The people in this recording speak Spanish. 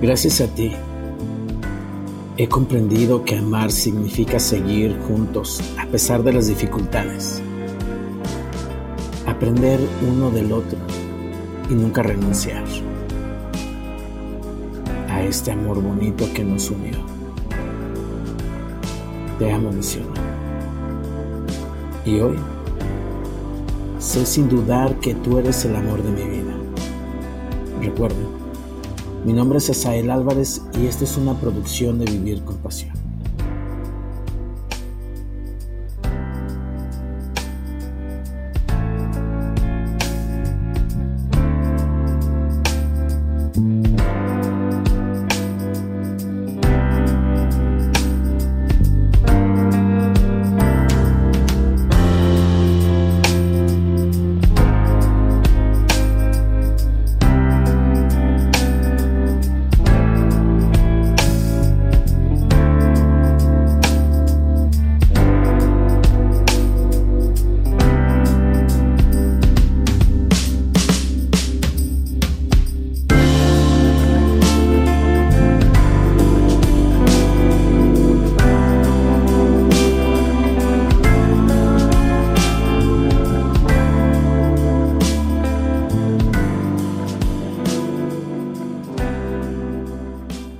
Gracias a ti, he comprendido que amar significa seguir juntos a pesar de las dificultades, aprender uno del otro y nunca renunciar a este amor bonito que nos unió. Te amo, misión. Y hoy sé sin dudar que tú eres el amor de mi vida. Recuerda, mi nombre es Asael Álvarez y esta es una producción de Vivir con Pasión.